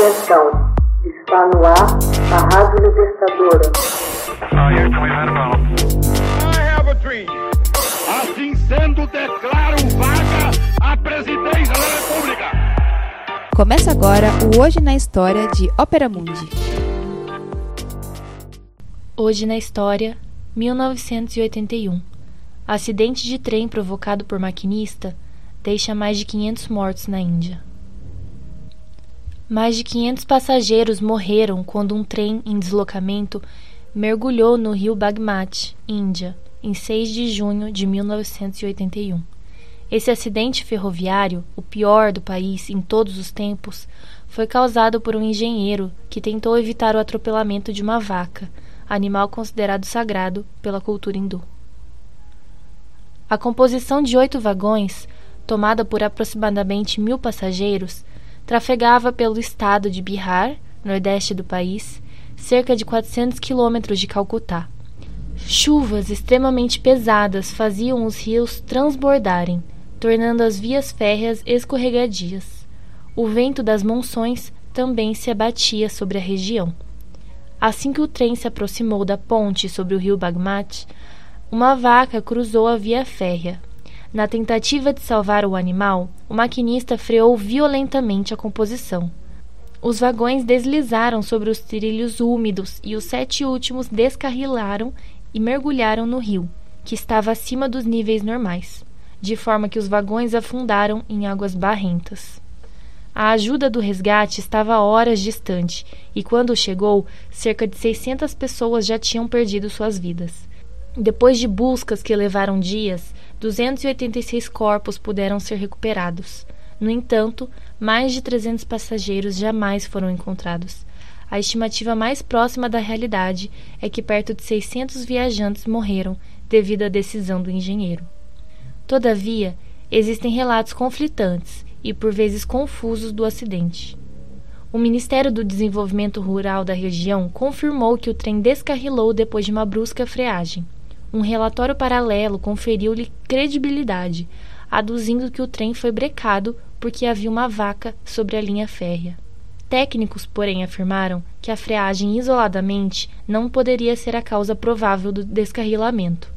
Atenção, está no ar a Rádio Libertadora. Assim sendo, declaro vaga a presidência da República. Começa agora o Hoje na História de Ópera Mundi. Hoje na História, 1981. Acidente de trem provocado por maquinista deixa mais de 500 mortos na Índia. Mais de 500 passageiros morreram quando um trem em deslocamento mergulhou no rio Bagmati, Índia, em 6 de junho de 1981. Esse acidente ferroviário, o pior do país em todos os tempos, foi causado por um engenheiro que tentou evitar o atropelamento de uma vaca, animal considerado sagrado pela cultura hindu. A composição de oito vagões, tomada por aproximadamente mil passageiros, trafegava pelo estado de Bihar, nordeste do país, cerca de 400 quilômetros de Calcutá. Chuvas extremamente pesadas faziam os rios transbordarem, tornando as vias férreas escorregadias. O vento das monções também se abatia sobre a região. Assim que o trem se aproximou da ponte sobre o rio Bagmati, uma vaca cruzou a via férrea, na tentativa de salvar o animal, o maquinista freou violentamente a composição. Os vagões deslizaram sobre os trilhos úmidos e os sete últimos descarrilaram e mergulharam no rio, que estava acima dos níveis normais, de forma que os vagões afundaram em águas barrentas. A ajuda do resgate estava horas distante e, quando chegou, cerca de 600 pessoas já tinham perdido suas vidas. Depois de buscas que levaram dias, 286 corpos puderam ser recuperados. No entanto, mais de 300 passageiros jamais foram encontrados. A estimativa mais próxima da realidade é que perto de 600 viajantes morreram devido à decisão do engenheiro. Todavia, existem relatos conflitantes e por vezes confusos do acidente. O Ministério do Desenvolvimento Rural da região confirmou que o trem descarrilou depois de uma brusca freagem. Um relatório paralelo conferiu-lhe credibilidade, aduzindo que o trem foi brecado porque havia uma vaca sobre a linha férrea. Técnicos, porém, afirmaram que a freagem isoladamente não poderia ser a causa provável do descarrilamento.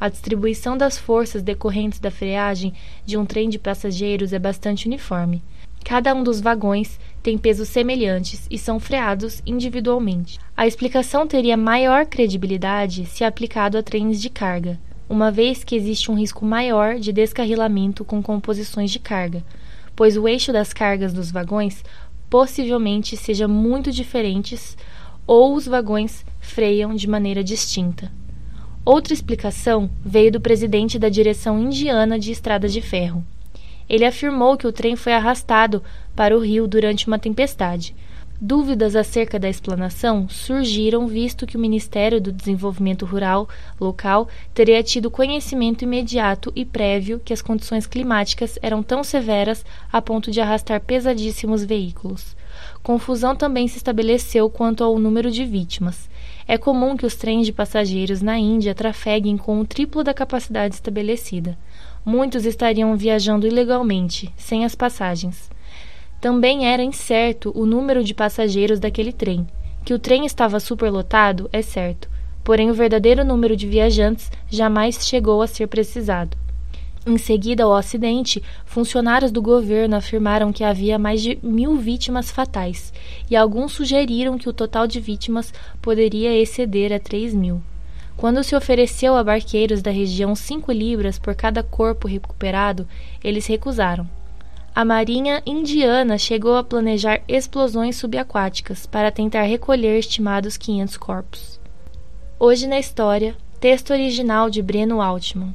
A distribuição das forças decorrentes da freagem de um trem de passageiros é bastante uniforme. Cada um dos vagões tem pesos semelhantes e são freados individualmente. A explicação teria maior credibilidade se aplicado a trens de carga, uma vez que existe um risco maior de descarrilamento com composições de carga, pois o eixo das cargas dos vagões possivelmente seja muito diferentes ou os vagões freiam de maneira distinta. Outra explicação veio do presidente da direção indiana de estrada de ferro. Ele afirmou que o trem foi arrastado para o rio durante uma tempestade. Dúvidas acerca da explanação surgiram visto que o Ministério do Desenvolvimento Rural local teria tido conhecimento imediato e prévio que as condições climáticas eram tão severas a ponto de arrastar pesadíssimos veículos. Confusão também se estabeleceu quanto ao número de vítimas. É comum que os trens de passageiros na Índia trafeguem com o triplo da capacidade estabelecida muitos estariam viajando ilegalmente, sem as passagens. Também era incerto o número de passageiros daquele trem. Que o trem estava superlotado é certo, porém o verdadeiro número de viajantes jamais chegou a ser precisado. Em seguida ao acidente, funcionários do governo afirmaram que havia mais de mil vítimas fatais, e alguns sugeriram que o total de vítimas poderia exceder a três mil. Quando se ofereceu a barqueiros da região cinco libras por cada corpo recuperado, eles recusaram. A Marinha Indiana chegou a planejar explosões subaquáticas para tentar recolher estimados 500 corpos. Hoje na história, texto original de Breno Altman.